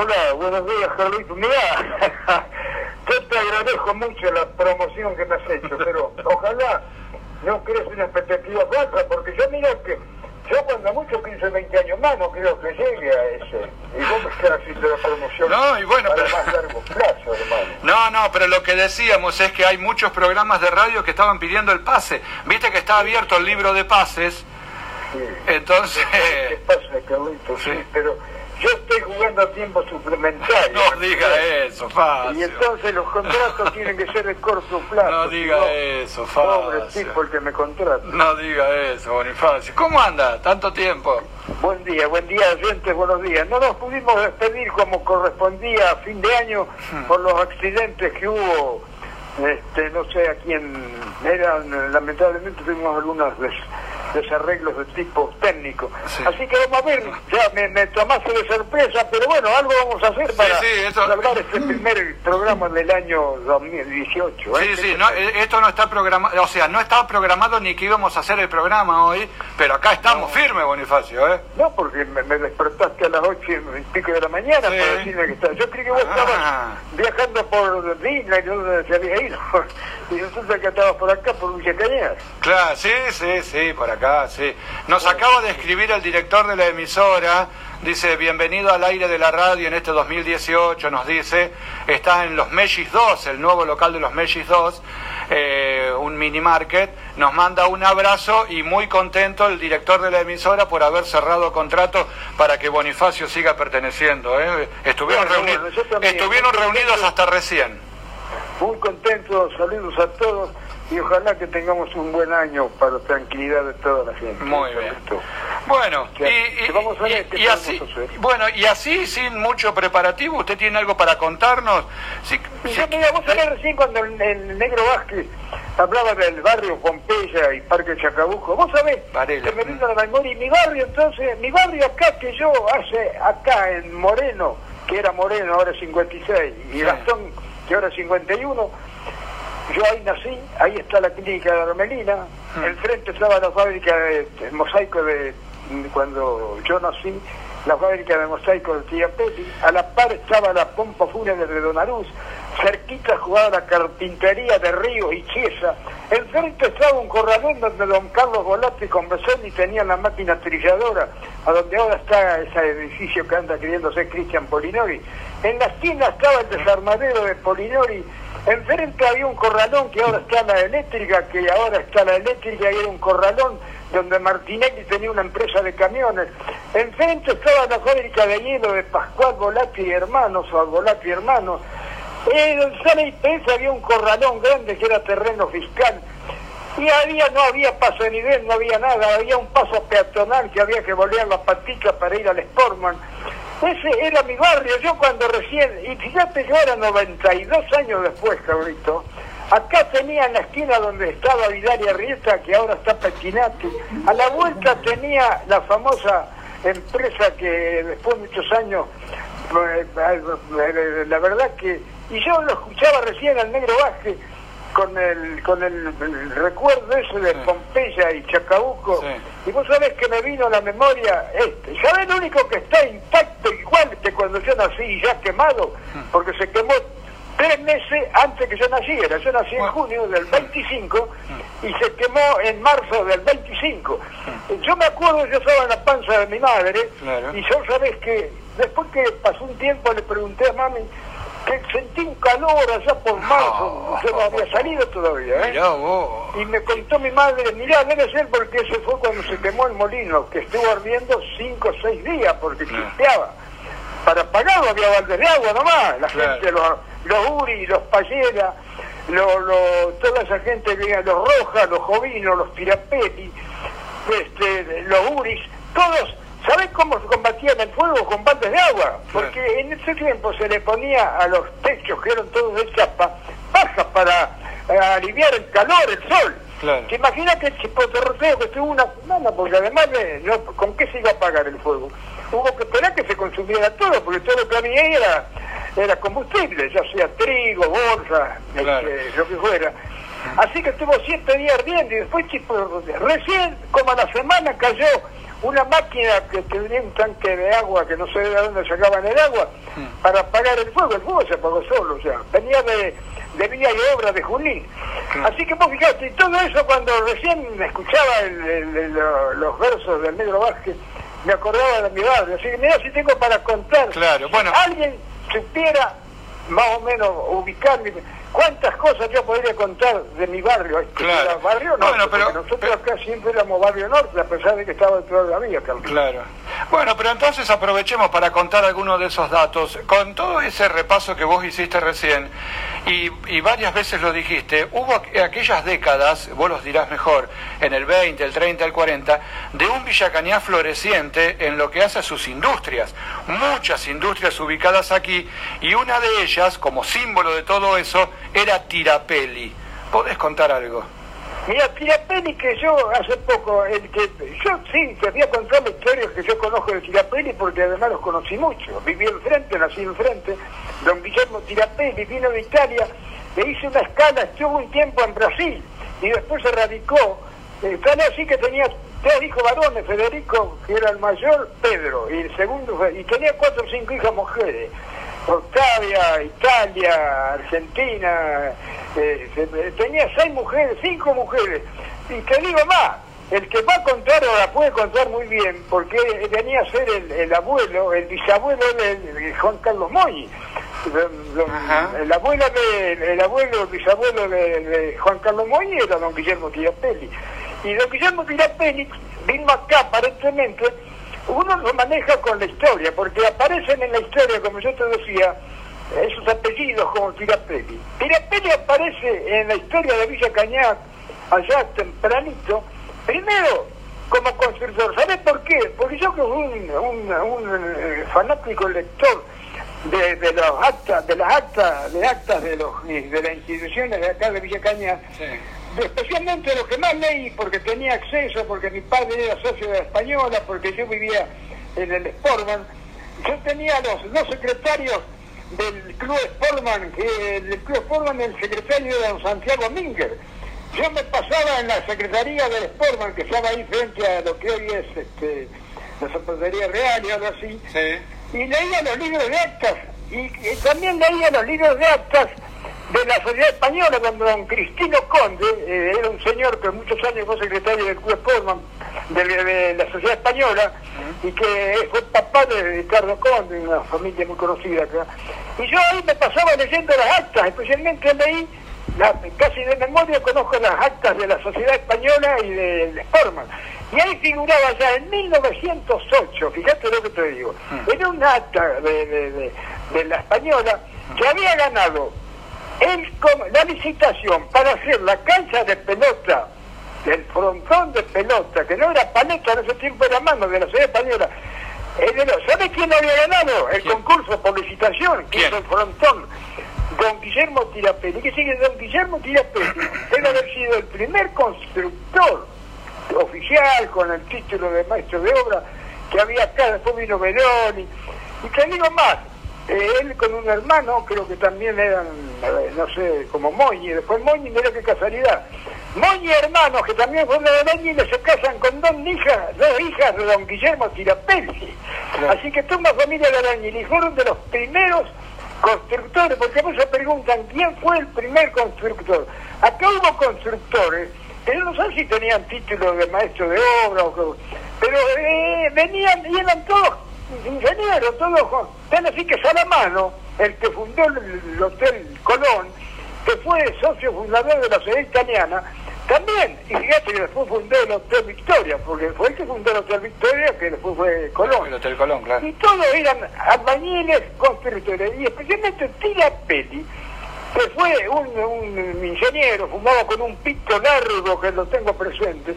Hola, buenos días, Carlito. Mira, yo te agradezco mucho la promoción que me has hecho, pero ojalá no crees una expectativa falsa, porque yo mira que yo cuando mucho 15, 20 años más no creo que llegue a ese. Y vos me estás haciendo la promoción No, y bueno, a pero- más largo plazo, hermano. No, no, pero lo que decíamos es que hay muchos programas de radio que estaban pidiendo el pase. Viste que está abierto el libro de pases, Sí. entonces... ¿Qué pasa, Carlito? Sí, Sí. pero yo estoy jugando a tiempo suplementario. No diga eso, Y Facio. entonces los contratos tienen que ser de corto plazo. No diga si no, eso, Pobre Facio. tipo el que me contrata. No diga eso, Bonifacio. ¿Cómo anda? Tanto tiempo. Buen día, buen día, oyentes, buenos días. No nos pudimos despedir como correspondía a fin de año Hmm. por los accidentes que hubo. Este, no sé a quién eran, lamentablemente tuvimos algunos des- desarreglos de tipo técnico. Sí. Así que vamos a ver, ya me, me tomaste de sorpresa, pero bueno, algo vamos a hacer para sí, salvar este primer programa del año 2018. Sí, ¿eh? sí, no, eh, esto no está programado, o sea, no estaba programado ni que íbamos a hacer el programa hoy, pero acá estamos firmes, Bonifacio, ¿eh? No, porque me, me despertaste a las ocho y pico de la mañana Sí. para decirme que estaba. Yo creí que vos Ah. estabas viajando por Disney, donde se había ido. Y resulta que estabas por acá, por Villa Cañas. Claro, sí, sí, sí, por acá, sí. Nos acaba de escribir el director de la emisora, dice, bienvenido al aire de la radio en este 2018, nos dice, está en los Mellis 2, el nuevo local de los Mellis 2, eh, un mini market, nos manda un abrazo y muy contento el director de la emisora por haber cerrado contrato para que Bonifacio siga perteneciendo. ¿eh? Estuvieron, Bueno, reuni- estuvieron reunidos hasta recién. Muy contento, saludos a todos y ojalá que tengamos un buen año para tranquilidad de toda la gente. Muy bien. Esto. Bueno, y, Ya, y- que vamos a ver y- qué y podemos así, bueno, y así sin mucho preparativo, ¿usted tiene algo para contarnos? Si- si- yo, mira, vos sabés recién cuando el, el negro Vázquez hablaba del barrio Pompeya y Parque Chacabuco, vos sabés Varela. que me vino a la memoria y mi barrio entonces, mi barrio acá que yo hace acá en Moreno, que era Moreno, ahora es 56, y Sí. Gastón, que ahora es 51, yo ahí nací, ahí está la clínica de Armelina, Mm. enfrente estaba la fábrica de, mosaico de cuando yo nací, la fábrica de mosaico de Tía Peli, a la par estaba la pompa fúnebre de Donaruz, cerquita jugaba la carpintería de Ríos y Chiesa, enfrente estaba un corralón donde don Carlos Volati con Besoni tenían la máquina trilladora, a donde ahora está ese edificio que anda queriendo ser Cristian Polinori. En la esquina estaba el desarmadero de Polinori, enfrente había un corralón que ahora está la eléctrica, que ahora está la eléctrica y era un corralón donde Martinelli tenía una empresa de camiones. Enfrente estaba la fábrica de hielo de Pascual Volati y Hermanos, o Volati y Hermanos. En el Sala IPS había un corralón grande que era terreno fiscal. Y había, no había paso de nivel, no había nada, había un paso peatonal que había que volear la patita para ir al Sportman. Ese era mi barrio, yo cuando recién, y fíjate yo era 92 años después, cabrito, acá tenía en la esquina donde estaba Vidal y Arrieta, que ahora está Petinati, a la vuelta tenía la famosa empresa que después de muchos años, eh, eh, la verdad que, y yo lo escuchaba recién al negro Vázquez, con el con el, el recuerdo ese de Sí. Pompeya y Chacabuco Sí. y vos sabés que me vino a la memoria este ¿sabés lo único que está intacto igual que cuando yo nací y ya quemado? porque se quemó tres meses antes que yo naciera yo nací en junio del 25 y se quemó en marzo del 25 yo me acuerdo yo estaba en la panza de mi madre Claro. y yo sabés que después que pasó un tiempo le pregunté a mami que sentí un calor allá por marzo, yo no había salido todavía, ¿eh? Mirá vos. Y me contó mi madre, mirá, debe ser porque ese fue cuando se quemó el molino, que estuvo ardiendo cinco o seis días porque chispeaba. Para pagarlo había baldes de agua nomás, la Claro. gente, los, los Uri, los Payera, lo, lo- toda esa gente, que- los Rojas, los Jovinos, los Tirapeti, este, los Uris, todos, ¿sabés cómo se combatían el fuego? Con baldes de agua, porque en ese tiempo se le ponía a los techos, que eran todos de chapa, bajas para eh, aliviar el calor, el sol. Claro. ¿Te imaginas que el chipoterroteo que estuvo una semana? Porque además, de- no, ¿con qué se iba a apagar el fuego? Hubo que esperar que se consumiera todo, porque todo lo que había ahí era, era combustible, ya sea trigo, bolsa, Claro. este, lo que fuera. Así que estuvo siete días ardiendo y después chipoterroteo. Recién, como a la semana, cayó una máquina que tenía un tanque de agua que no sé de dónde sacaban el agua mm. para apagar el fuego. El fuego se apagó solo, o sea, venía de, de Villa y Obra de Junín. Así que vos fijate, y todo eso cuando recién escuchaba los versos del Negro Vázquez, me acordaba de mi barrio. Así que mira si tengo para contar. Claro, bueno. Alguien supiera más o menos ubicarme ¿Cuántas cosas yo podría contar de mi barrio? Claro. barrio norte, pero, nosotros acá siempre éramos barrio norte, a pesar de que estaba dentro de la vía, Claro. Bueno, pero entonces aprovechemos para contar algunos de esos datos. Con todo ese repaso que vos hiciste recién, y, y varias veces lo dijiste, hubo aquellas décadas, vos los dirás mejor, en el 20, el 30, el 40, de un Villacañá floreciente en lo que hace a sus industrias. Muchas industrias ubicadas aquí, y una de ellas, como símbolo de todo eso, era Tirapelli. ¿Podés contar algo? Mira, Tirapelli que yo hace poco, el que yo sí, te voy a contar la historia que yo conozco de Tirapelli porque además los conocí mucho. Viví enfrente, nací enfrente. Don Guillermo Tirapelli vino de Italia, le hice una escala, estuvo un tiempo en Brasil y después se radicó. Eh, tal así que tenía tres hijos varones, Federico, que era el mayor, Pedro, y el segundo, y tenía cuatro o cinco hijas mujeres. Octavia, Italia, Argentina, eh, tenía seis mujeres, cinco mujeres. Y te digo más, el que va a contar la puede contar muy bien, porque venía a ser el, abuelo, el bisabuelo de, Juan Carlos Moy. El abuelo, de, el abuelo, el bisabuelo de, Juan Carlos Moy era don Guillermo Tirapelli. Y don Guillermo Tirapelli vino acá aparentemente uno lo maneja con la historia, porque aparecen en la historia, como yo te decía, esos apellidos como Tirapelli. Tirapelli aparece en la historia de Villa Cañac, allá tempranito, primero como constructor. ¿Sabes por qué? Porque yo que un, un, eh, fanático lector de, los actas, de las actas, de actas de los de las instituciones de acá de Villa Cañac, especialmente lo que más leí, porque tenía acceso, porque mi padre era socio de la Española, porque yo vivía en el Sportman, yo tenía los dos secretarios del Club Sportman, que del Club Sportman el secretario era don Santiago Minger. Yo me pasaba en la secretaría del Sportman, que estaba ahí frente a lo que hoy es este, la Secretaría Real y algo así, y leía los libros de actas, y también leía los libros de actas de la sociedad española cuando don Cristino Conde, eh, era un señor que muchos años fue secretario del Club Sportman de, la sociedad española y que fue papá de Ricardo Conde, una familia muy conocida acá. Y yo ahí me pasaba leyendo las actas, especialmente leí, casi de memoria conozco las actas de la sociedad española y del Sportman. Y ahí figuraba ya en 1908, fíjate lo que te digo, era un acta de la española que había ganado el, la licitación para hacer la cancha de pelota, del frontón de pelota, que no era paleta en ese tiempo, era mano de la ciudad española. ¿Sabe quién había ganado el concurso por licitación? Que es el frontón. Don Guillermo Tirapelli. ¿Qué sigue? Don Guillermo Tirapelli debe haber sido el primer constructor oficial con el título de maestro de obra que había acá. Después vino Veroni. Y te digo más, él con un hermano, creo que también eran, no sé, como Moñi, después Moñi, mira qué casualidad. Moñi hermanos, que también fueron de y se casan con dos hijas, dos hijas de don Guillermo Tirapelli. Así que toda una familia de Arañil y fueron de los primeros constructores, porque muchos preguntan quién fue el primer constructor. Acá hubo constructores, pero no sé si tenían título de maestro de obra, o, pero eh, venían y eran todos ingeniero, todo tan así que Salamano, el que fundó el, Hotel Colón, que fue socio fundador de la sociedad italiana, también, y fíjate que después fundó el Hotel Victoria, porque fue el que fundó el Hotel Victoria, que después fue Colón. El Hotel Colón, claro. Y todos eran albañiles, constructores, y especialmente Tira Peli, que fue un, ingeniero, fumaba con un pito largo que lo tengo presente,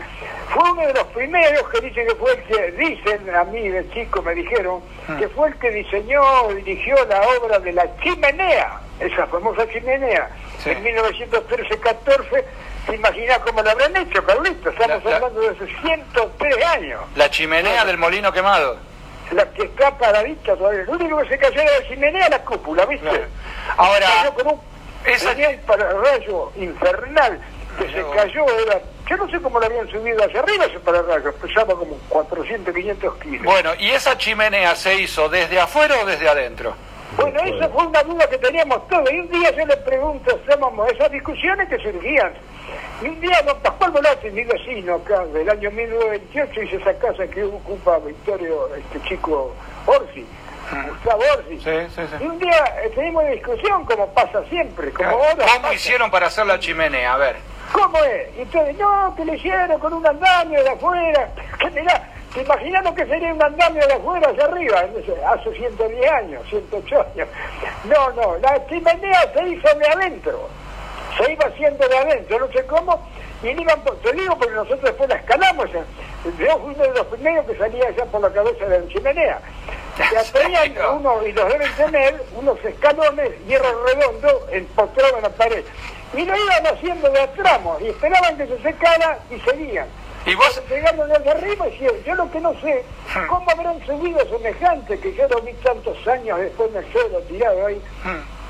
fue uno de los primeros que dicen que fue el que, dicen a mí de chico, me dijeron, ah. que fue el que diseñó, dirigió la obra de la chimenea, esa famosa chimenea, en 1913-14, ¿se imagina cómo la habrán hecho, Carlito? Estamos hablando de hace 103 años. La chimenea del molino quemado. La que está paradita todavía. Lo único que se cayó era la chimenea, la cúpula, ¿viste? Ahora... Tenía el pararrayo infernal que se cayó, era yo no sé cómo lo habían subido hacia arriba ese pararrayos, pesaba como 400, 500 kilos. Bueno, ¿y esa chimenea se hizo desde afuera o desde adentro? Bueno, esa fue una duda que teníamos todos. Y un día yo le pregunto, estábamos esas discusiones que surgían. Y un día don Pascual Volati, mi vecino acá, del año 1928, hizo esa casa que ocupa Victorio, este chico Orsi, Gustavo Orsi. Sí, sí, sí. Y un día eh, teníamos una discusión, como pasa siempre, como ahora ¿Cómo pasa. hicieron para hacer la chimenea? A ver. ¿Cómo es? Y ustedes, no, que le hicieron con un andamio de afuera. Que mirá, ¿te imaginas lo que sería un andamio de afuera hacia arriba? Hace 110 años, 108 años. No, no, la chimenea se hizo de adentro. Se iba haciendo de adentro, no sé cómo. Y le iban, por- te digo porque nosotros después la escalamos. Yo fui uno de los primeros que salía allá por la cabeza de la chimenea. Tenían uno, y los deben tener, unos escalones, hierro redondo, empotrado en la pared. Y lo iban haciendo de a tramos, y esperaban que se secara y seguían. ¿Y vos? Llegando desde arriba, y yo, lo que no sé, ¿cómo habrán subido semejante que yo lo vi tantos años después en el suelo tirado ahí?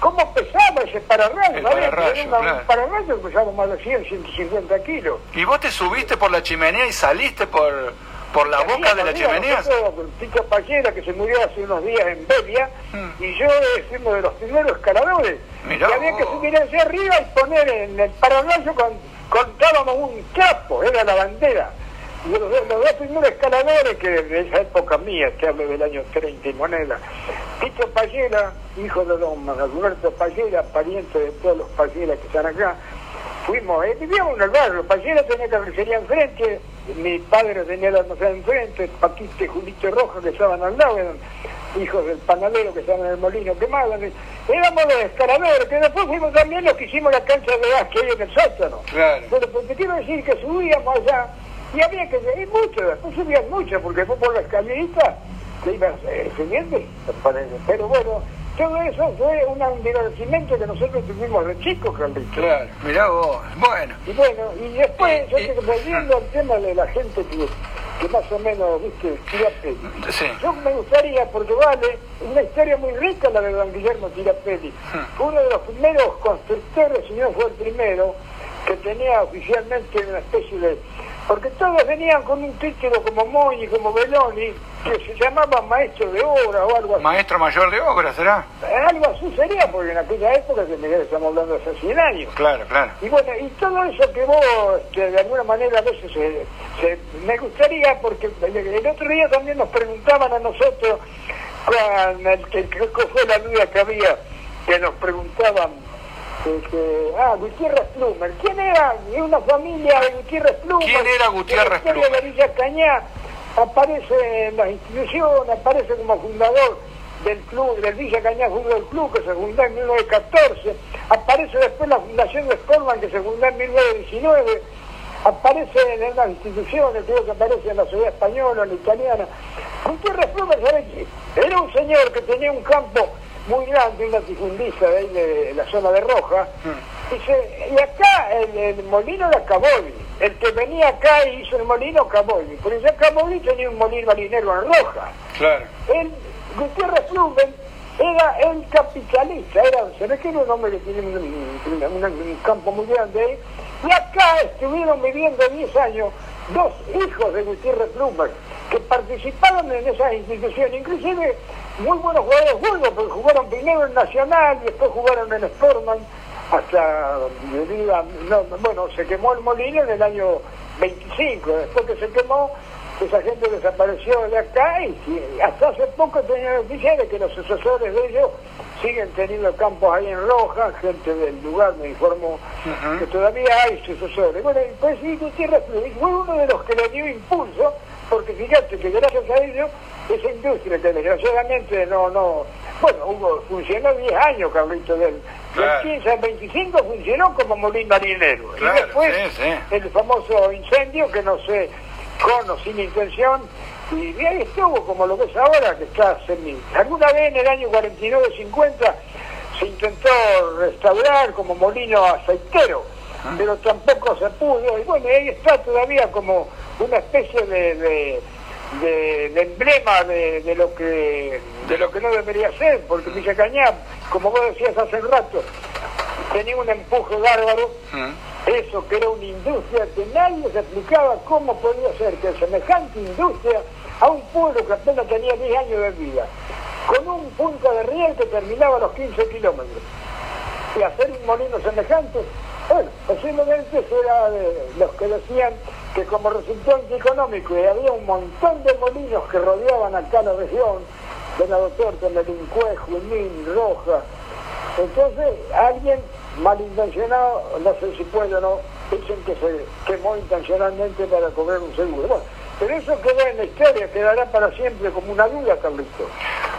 ¿Cómo pesaba ese pararrayo? Pararrayo, una- claro. Un pararrayo pesaba más de 100, 150 kilos. ¿Y vos te subiste por la chimenea y saliste por, por la boca de la chimenea? Tito Pallera, que se murió hace unos días en Belia, Mm. y yo fui uno de los primeros escaladores. Mirá y había que subir hacia arriba y poner en el pararrayo con, contábamos un capo, era la bandera. Y los, dos- los dos primeros escaladores, que de esa época mía, que hablo del año 30 y moneda, Tito Pallera, hijo de don Alberto Pallera, pariente de todos los Palleras que están acá, fuimos, eh, vivíamos en el barrio, Pallera tenía carnicería enfrente, mi padre tenía la almacén enfrente, Paquito y Julito Roja que estaban al lado, eran hijos del panadero que estaban en el molino quemados, éramos los escaladores, que después fuimos también los que hicimos la cancha de gas que hay en el sótano. Claro. Pero te quiero decir que subíamos allá y había que seguir mucho, después subían mucho, porque fue por la escalerita que ibas eh, pero bueno, todo eso fue un divertimento que nosotros tuvimos de chicos, Carlitos. Claro. Mirá vos. Bueno. Y bueno, y después, yo Y- te- volviendo al tema de la gente que, que más o menos, viste, Tirapelli. Sí. Yo me gustaría, porque vale, una historia muy rica la de don Guillermo Tirapelli. Fue uno de los primeros constructores, si no fue el primero, que tenía oficialmente una especie de... Porque todos venían con un título como Moy y como Beloni, que se llamaba maestro de obra o algo así. Maestro mayor de obra, ¿será? Algo así sería, porque en aquella época, que me- estamos hablando de hace 100 años. Claro, claro. Y bueno, y todo eso que vos, este, de alguna manera, a veces se, se- me gustaría, porque el, otro día también nos preguntaban a nosotros, con el, que que fue la duda que había, que nos preguntaban, este, ah, Gutiérrez Plumer, ¿quién era? De una familia de Gutiérrez Plumer. ¿Quién era Gutiérrez Plumer? de Villa Cañá, aparece en las instituciones, aparece como fundador del club, del Villa Cañá Fútbol Club, que se fundó en 1914, aparece después la fundación de Sportman, que se fundó en 1919, aparece en las instituciones, creo que aparece en la sociedad española, en la italiana. Gutiérrez Plumer, ¿sabes qué? Era un señor que tenía un campo muy grande, una tifundiza de ahí de la zona de Roja, y, se- y acá el, el molino era Caboli, el que venía acá y hizo el molino Caboli, pero ya Caboli tenía un molino marinero en Roja. Claro. El Gutiérrez Blumen era el capitalista, era, se ve que era un hombre que tiene un, un- un- campo muy grande. Ahí, y acá estuvieron viviendo 10 años dos hijos de Gutiérrez Blumen, que participaron en esas instituciones, inclusive muy buenos jugadores fútbol, porque jugaron primero en Nacional y después jugaron en Sportman hasta, no, bueno, se quemó el molino en el año 25, después que se quemó, esa gente desapareció de acá y hasta hace poco tenía noticias de que los sucesores de ellos siguen teniendo campos ahí en Roja, gente del lugar me informó que todavía hay sucesores. Bueno, y pues sí, Gutiérrez fue uno de los que le dio impulso, porque fíjate que gracias a ellos, esa industria que desgraciadamente no, no, bueno, funcionó 10 años, Carlito, del, del Claro. 15 al 25 funcionó como molino marinero. Claro, y después, sí, sí. el famoso incendio que no sé, con o sin intención, y ahí estuvo como lo ves ahora, que está semi. Alguna vez en el año 49-50 se intentó restaurar como molino aceitero, pero tampoco se pudo, y bueno, ahí está todavía como una especie de, de, de- de emblema de, de lo que de lo que no debería ser, porque Villa Cañá, como vos decías hace un rato, tenía un empuje bárbaro Mm. eso que era una industria que nadie se explicaba cómo podía ser que semejante industria a un pueblo que apenas tenía 10 años de vida, con un punto de riel que terminaba a los 15 kilómetros, y hacer un molino semejante, bueno, posiblemente era de los que decían que como resultó económico y había un montón de molinos que rodeaban acá la región, de la doctor Melincue, Junín, Roja, entonces alguien malintencionado, no sé si puede o no, dicen que se quemó intencionalmente para cobrar un seguro. Bueno, pero eso quedó en la historia, quedará para siempre como una duda, Carlito.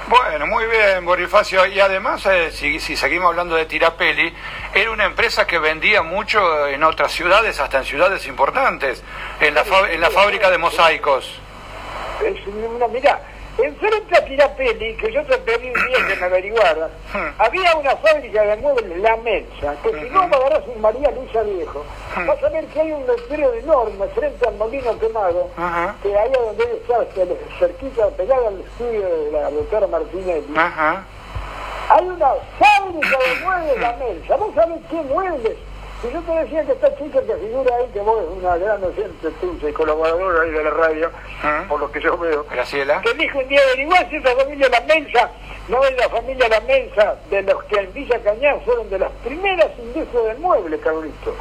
Bueno, muy bien, Bonifacio. Y además, eh, si, si, seguimos hablando de Tirapelli, era una empresa que vendía mucho en otras ciudades, hasta en ciudades importantes, en la, en la fábrica de mosaicos. Es una, mirá, Enfrente a Tirapelli, que yo te pedí un día que me averiguara, hmm. había una fábrica de muebles, La Mensa, que si no me agarras un María Luisa Viejo, hmm. vas a ver que hay un letrero enorme frente al molino quemado, que ahí donde está, cerquita, pegada al estudio de la doctora Martinelli. Hay una fábrica de muebles La Mensa. ¿Vos sabés qué muebles? Y yo te decía que esta chica que figura ahí, que vos es una gran oyente tuya y colaboradora ahí de la radio, ¿Ah? por lo que yo veo. Graciela. Que dijo un día, averiguar si esa familia La Mensa no es la familia La Mensa de los que en Villa Cañar fueron de las primeras industrias del mueble, Carlito.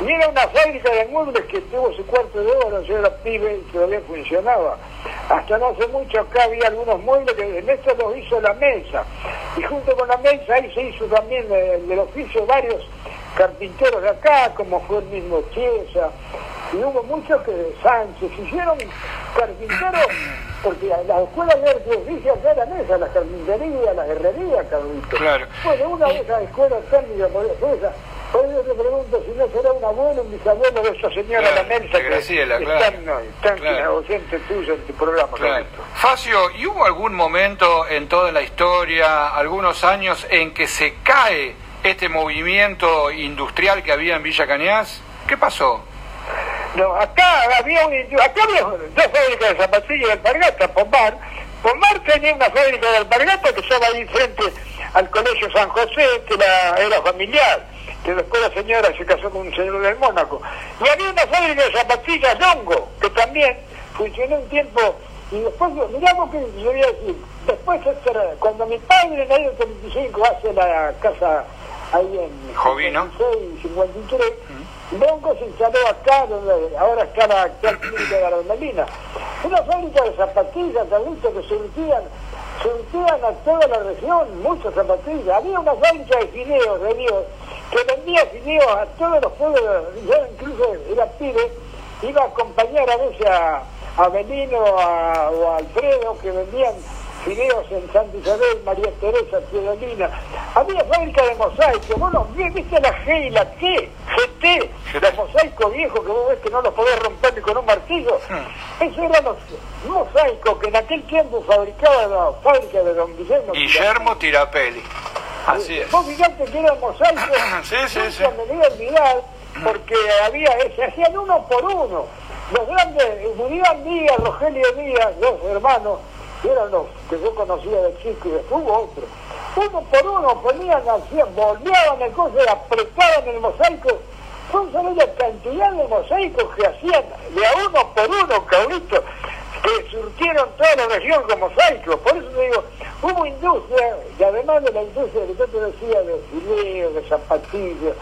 Y era una fábrica de muebles que tuvo su cuarto de hora, yo era pibe y todavía funcionaba. Hasta no hace mucho acá había algunos muebles que en esto los hizo la mesa. Y junto con la mesa ahí se hizo también del oficio varios carpinteros de acá, como fue el mismo Chiesa, y hubo muchos que Sánchez hicieron carpinteros, porque las escuelas de arte oficio eran esas, las carpinterías, las herrerías, Carlito. Claro. Bueno, una de esas escuelas técnicas ser esa. Por eso te pregunto si no será un abuelo, un bisabuelo de esa señora la Mensa que Graciela, están, no, están claro. tuya en tu programa. Claro. Facio, ¿y hubo algún momento en toda la historia, algunos años, en que se cae este movimiento industrial que había en Villa Cañas? ¿Qué pasó? No, acá había, un, acá había dos fábricas de zapatillas de alpargata, Pomar. Pomar tenía una fábrica de alpargata que estaba ahí frente al Colegio San José, que era familiar, que después la señora se casó con un señor del Mónaco. Y había una fábrica de zapatillas Longo, que también funcionó un tiempo, y después, miramos que yo voy a decir, después, cuando mi padre en el año 35 hace la casa ahí en Jovino. 53, Longo se instaló acá, donde ahora está la actual de la Melina. Una fábrica de zapatillas, visto que surtían, surtían a toda la región, muchas zapatillas. Había una fábrica de fideos de Dios que vendía fideos a todos los pueblos, yo incluso era pibe, iba a acompañar a veces a, a Belino o a Alfredo que vendían fideos en Santa Isabel, María Teresa, Piedolina. Había fábrica de mosaico. Bueno, ¿viste la G y la T? Los mosaicos viejos que vos ves que no los podés romper ni con un martillo. Hmm. Eso eran los mosaicos que en aquel tiempo fabricaba la fábrica de Don Guillermo. Guillermo Tirapelli. Así es. Vos fijate que eran mosaicos. sí, sí, sí. Me voy a olvidar porque había, se hacían uno por uno. Los grandes, Julián Díaz, Rogelio Díaz, dos hermanos, eran los que yo conocía de chico y después hubo otro. Uno por uno ponían, hacían, volvían el coche, apretaban el mosaico. Son solo la cantidad de mosaicos que hacían de a uno por uno, cabrito, que surtieron toda la región con mosaicos. Por eso te digo, hubo industria, y además de la industria que yo te decía, de fileos, de zapatillas,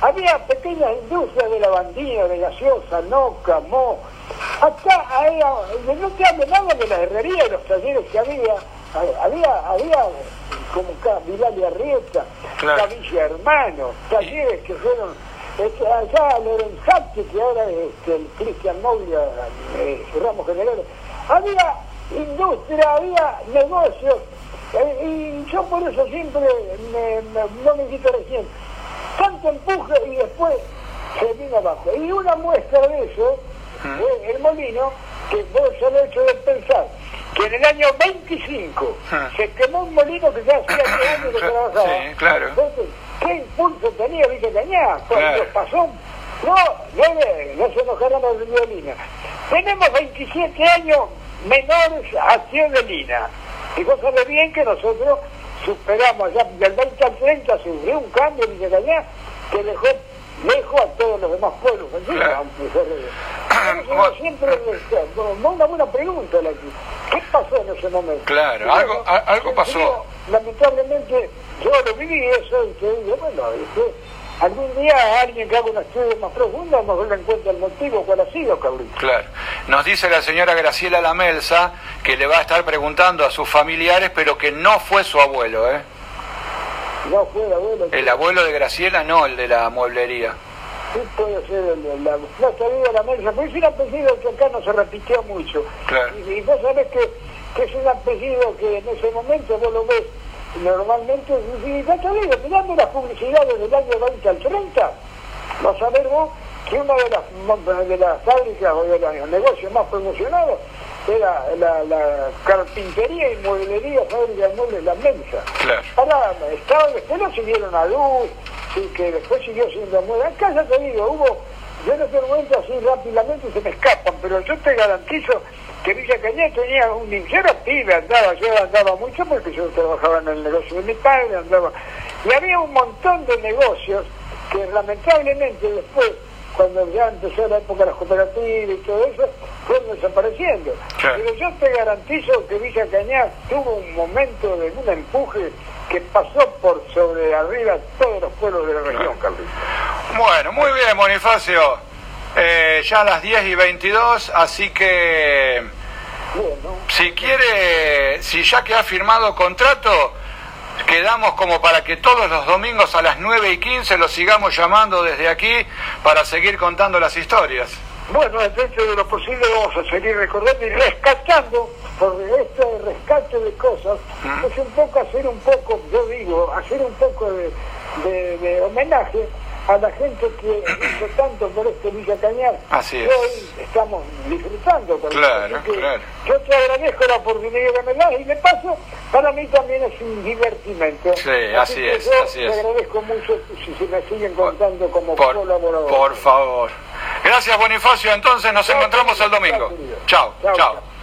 había pequeñas industrias de lavandina, de gaseosa, noca, mo, Acá, había, no te hablo nada de la herrería y los talleres que había, había, había como acá, Vidal y Arrieta, claro. Hermano, talleres que fueron, este, allá Lorenzati, que ahora es este, el Cristian Moglia, eh, Ramos Generales, había industria, había negocios, eh, y yo por eso siempre me, no me quito recién, tanto empuje y después se vino abajo. Y una muestra de eso el molino, que vos solo hecho de pensar que en el año 25 se quemó un molino que ya hacía 10 años que trabajaba. Sí, claro. Entonces, ¿qué impulso tenía Villa Cañá? Cuando pasó, no, no, no se enojaron los de violina. Tenemos 27 años menores a Lina. Y vos sabés bien que nosotros superamos ya del 20 al 30 se un cambio en Villa Cañá que dejó lejos a todos los demás pueblos. Claro. Aunque siempre, una buena pregunta la ¿Qué pasó en ese momento? Claro, algo, algo pasó. lamentablemente, yo lo viví eso y te digo, bueno, algún día alguien que haga un estudio más profundo nos en cuenta el motivo cuál ha sido, cabrón. Claro. Nos dice la señora Graciela Lamelsa que le va a estar preguntando a sus familiares, pero que no fue su abuelo, ¿eh? No fue el abuelo. El abuelo de Graciela, no, el de la mueblería. Sí, puede ser el de la... No sabía la Melsa, pero es un apellido que acá no se repitió mucho. Claro. Y, y vos sabés que, que es un apellido que en ese momento vos lo ves normalmente, y ya te digo, mirando las publicidades del año 20 al 30, vas a ver vos que una de las, de las fábricas o de los negocios más promocionados era la, carpintería y mueblería, fábrica de muebles La Mensa. Claro. Ahora, estaba, después no siguieron a luz, y que después siguió siendo muebles. Acá ya te digo, hubo, yo no te cuento así rápidamente se me escapan, pero yo te garantizo que Villa Cañé tenía un... Yo era pibe, andaba, yo andaba mucho porque yo trabajaba en el negocio de mi padre, andaba... Y había un montón de negocios que lamentablemente después, cuando ya empezó la época de las cooperativas y todo eso, fueron desapareciendo. Pero yo te garantizo que Villa Cañá tuvo un momento de un empuje que pasó por sobre arriba todos los pueblos de la región, Carlos. Bueno, muy bien, Bonifacio. Eh, ya a las 10 y 22, así que si quiere, si ya que ha firmado contrato, quedamos como para que todos los domingos a las 9 y 15 lo sigamos llamando desde aquí para seguir contando las historias. Bueno, dentro de lo posible vamos a seguir recordando y rescatando, porque este rescate de cosas es un poco hacer un poco, yo digo, hacer un poco de homenaje a la gente que hizo tanto por este Villa Cañar. Así es. Hoy estamos disfrutando con claro, claro. Yo te agradezco la oportunidad que me das y de paso, para mí también es un divertimento. Sí, así, es, así es. Te agradezco mucho si se me siguen contando como colaborador. Por favor. Gracias Bonifacio, entonces nos encontramos el domingo. Chao, chao.